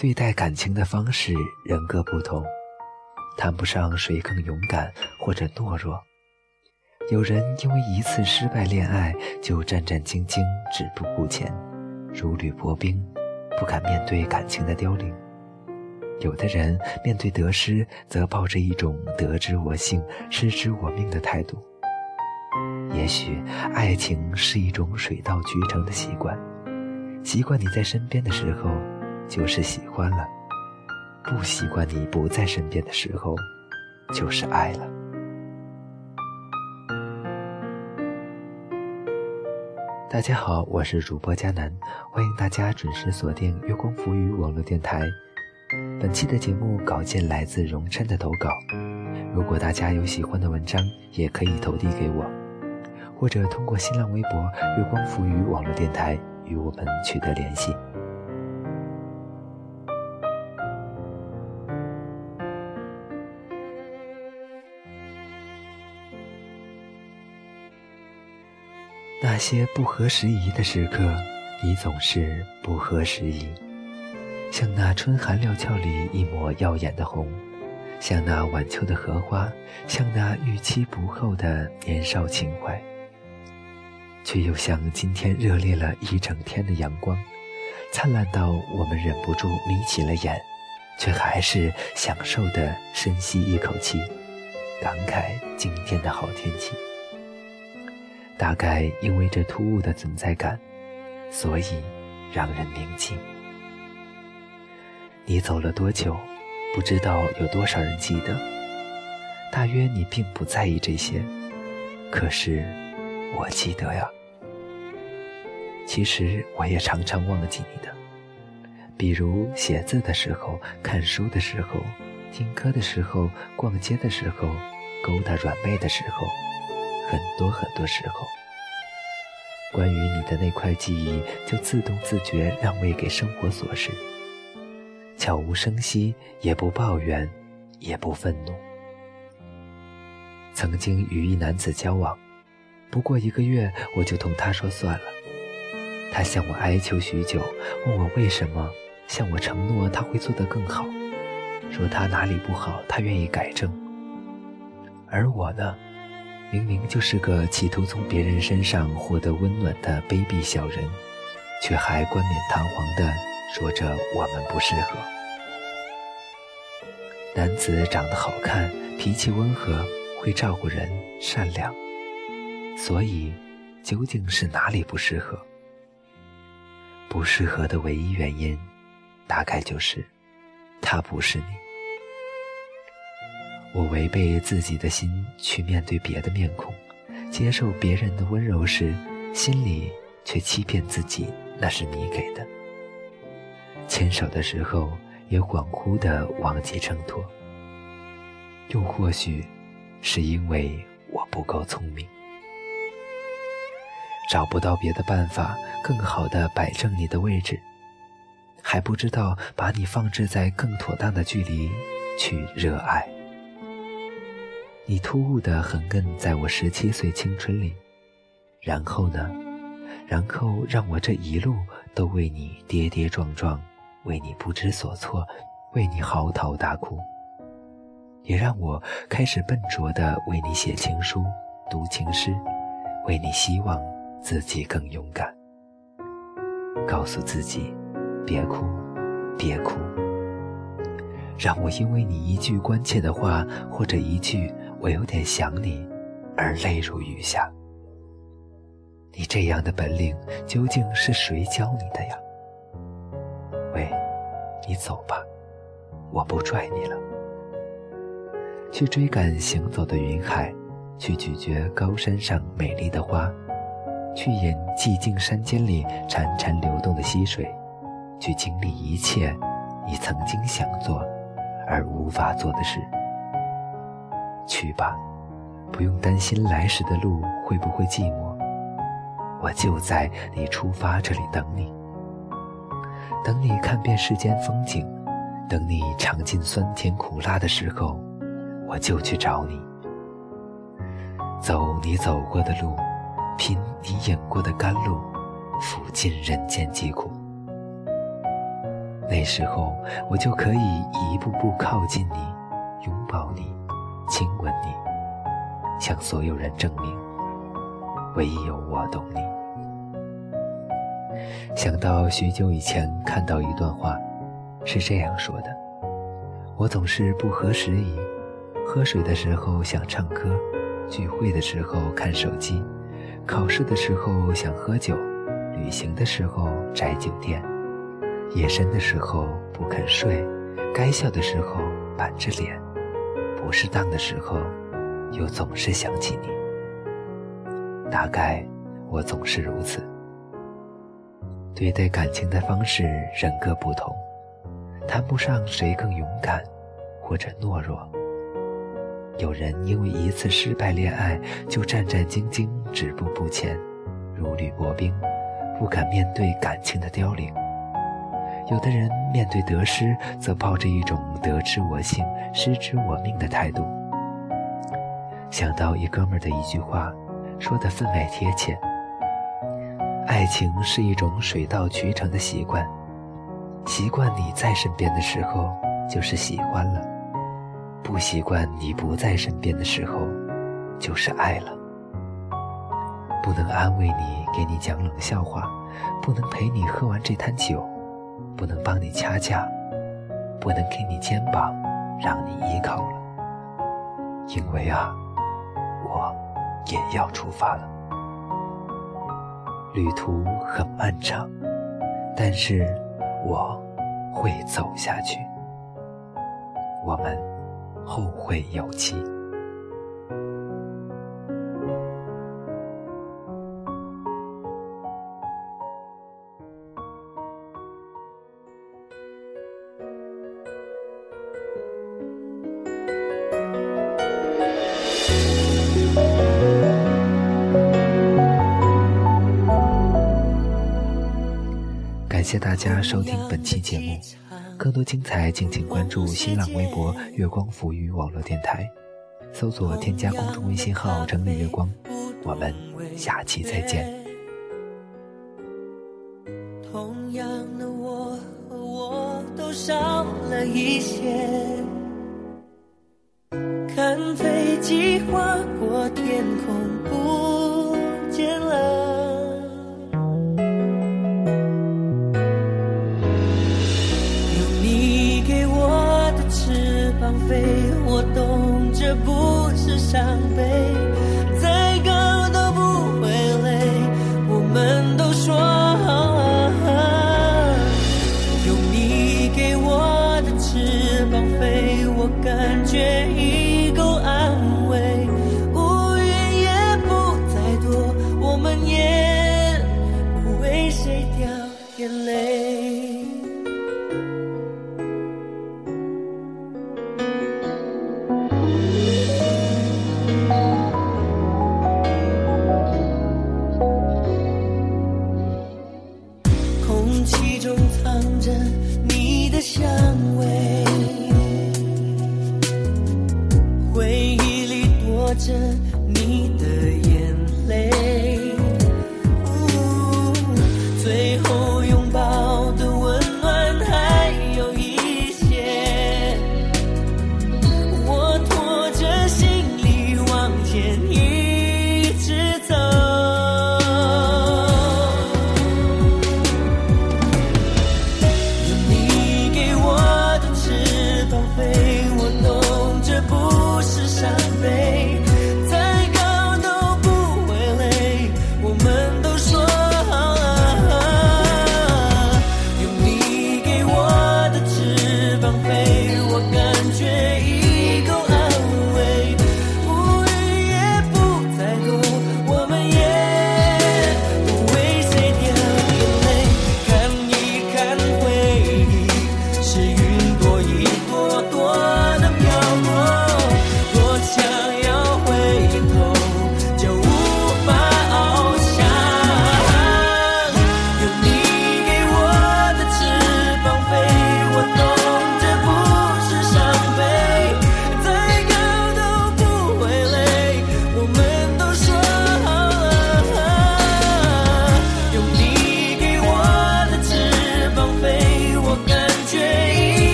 对待感情的方式人各不同，谈不上谁更勇敢或者懦弱。有人因为一次失败恋爱就战战兢兢、止步不前，如履薄冰，不敢面对感情的凋零；有的人面对得失，则抱着一种得之我幸、失之我命的态度。也许爱情是一种水到渠成的习惯，习惯你在身边的时候。就是喜欢了，不习惯你不在身边的时候，就是爱了。大家好，我是主播佳楠，欢迎大家准时锁定月光浮语网络电台。本期的节目稿件来自荣琛的投稿，如果大家有喜欢的文章，也可以投递给我，或者通过新浪微博月光浮语网络电台与我们取得联系。些不合时宜的时刻，你总是不合时宜，像那春寒料峭里一抹耀眼的红，像那晚秋的荷花，像那预期不候的年少情怀，却又像今天热烈了一整天的阳光，灿烂到我们忍不住眯起了眼，却还是享受的深吸一口气，感慨今天的好天气。大概因为这突兀的存在感，所以让人铭记。你走了多久，不知道有多少人记得。大约你并不在意这些，可是我记得呀。其实我也常常忘记你的，比如写字的时候、看书的时候、听歌的时候、逛街的时候、勾搭软妹的时候。很多很多时候，关于你的那块记忆就自动自觉让位给生活琐事，悄无声息，也不抱怨，也不愤怒。曾经与一男子交往，不过一个月我就同他说算了。他向我哀求许久，问我为什么，向我承诺他会做得更好，说他哪里不好，他愿意改正。而我呢？明明就是个企图从别人身上获得温暖的卑鄙小人，却还冠冕堂皇地说着我们不适合。男子长得好看，脾气温和，会照顾人，善良，所以究竟是哪里不适合？不适合的唯一原因，大概就是他不是你。我违背自己的心去面对别的面孔，接受别人的温柔时，心里却欺骗自己那是你给的。牵手的时候也恍惚的忘记挣脱，又或许是因为我不够聪明，找不到别的办法更好的摆正你的位置，还不知道把你放置在更妥当的距离去热爱。你突兀的横亘在我十七岁青春里，然后呢？然后让我这一路都为你跌跌撞撞，为你不知所措，为你嚎啕大哭，也让我开始笨拙的为你写情书、读情诗，为你希望自己更勇敢，告诉自己，别哭，别哭。让我因为你一句关切的话，或者一句“我有点想你”，而泪如雨下。你这样的本领究竟是谁教你的呀？喂，你走吧，我不拽你了。去追赶行走的云海，去咀嚼高山上美丽的花，去饮寂静山间里潺潺流动的溪水，去经历一切你曾经想做。而无法做的事，去吧，不用担心来时的路会不会寂寞。我就在你出发这里等你，等你看遍世间风景，等你尝尽酸甜苦辣的时候，我就去找你，走你走过的路，品你饮过的甘露，抚尽人间疾苦。那时候我就可以一步步靠近你，拥抱你，亲吻你，向所有人证明，唯有我懂你。想到许久以前看到一段话，是这样说的：我总是不合时宜，喝水的时候想唱歌，聚会的时候看手机，考试的时候想喝酒。旅行的时候宅酒店，夜深的时候不肯睡，该笑的时候板着脸，不适当的时候又总是想起你。大概我总是如此，对待感情的方式人各不同，谈不上谁更勇敢或者懦弱。有人因为一次失败恋爱就战战兢兢、止步不前，如履薄冰。不敢面对感情的凋零，有的人面对得失，则抱着一种得之我幸，失之我命的态度。想到一哥们儿的一句话，说的分外贴切：爱情是一种水到渠成的习惯，习惯你在身边的时候就是喜欢了，不习惯你不在身边的时候就是爱了。不能安慰你，给你讲冷笑话；不能陪你喝完这坛酒；不能帮你掐架；不能给你肩膀，让你依靠了。因为啊，我也要出发了。旅途很漫长，但是我会走下去。我们后会有期。谢大家收听本期节目，更多精彩敬请关注新浪微博“月光抚育网络电台”，搜索添加公众微信号“整理月光”，我们下期再见。同样的我我都少了一些，看伤悲，再高都不会累。我们都说，有你给我的翅膀飞，我感觉已够安慰。乌云也不再多，我们也不为谁掉眼泪。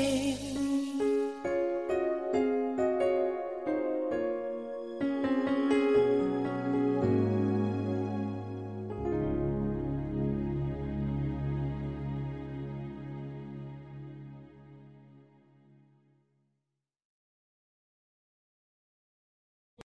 是掉眼泪。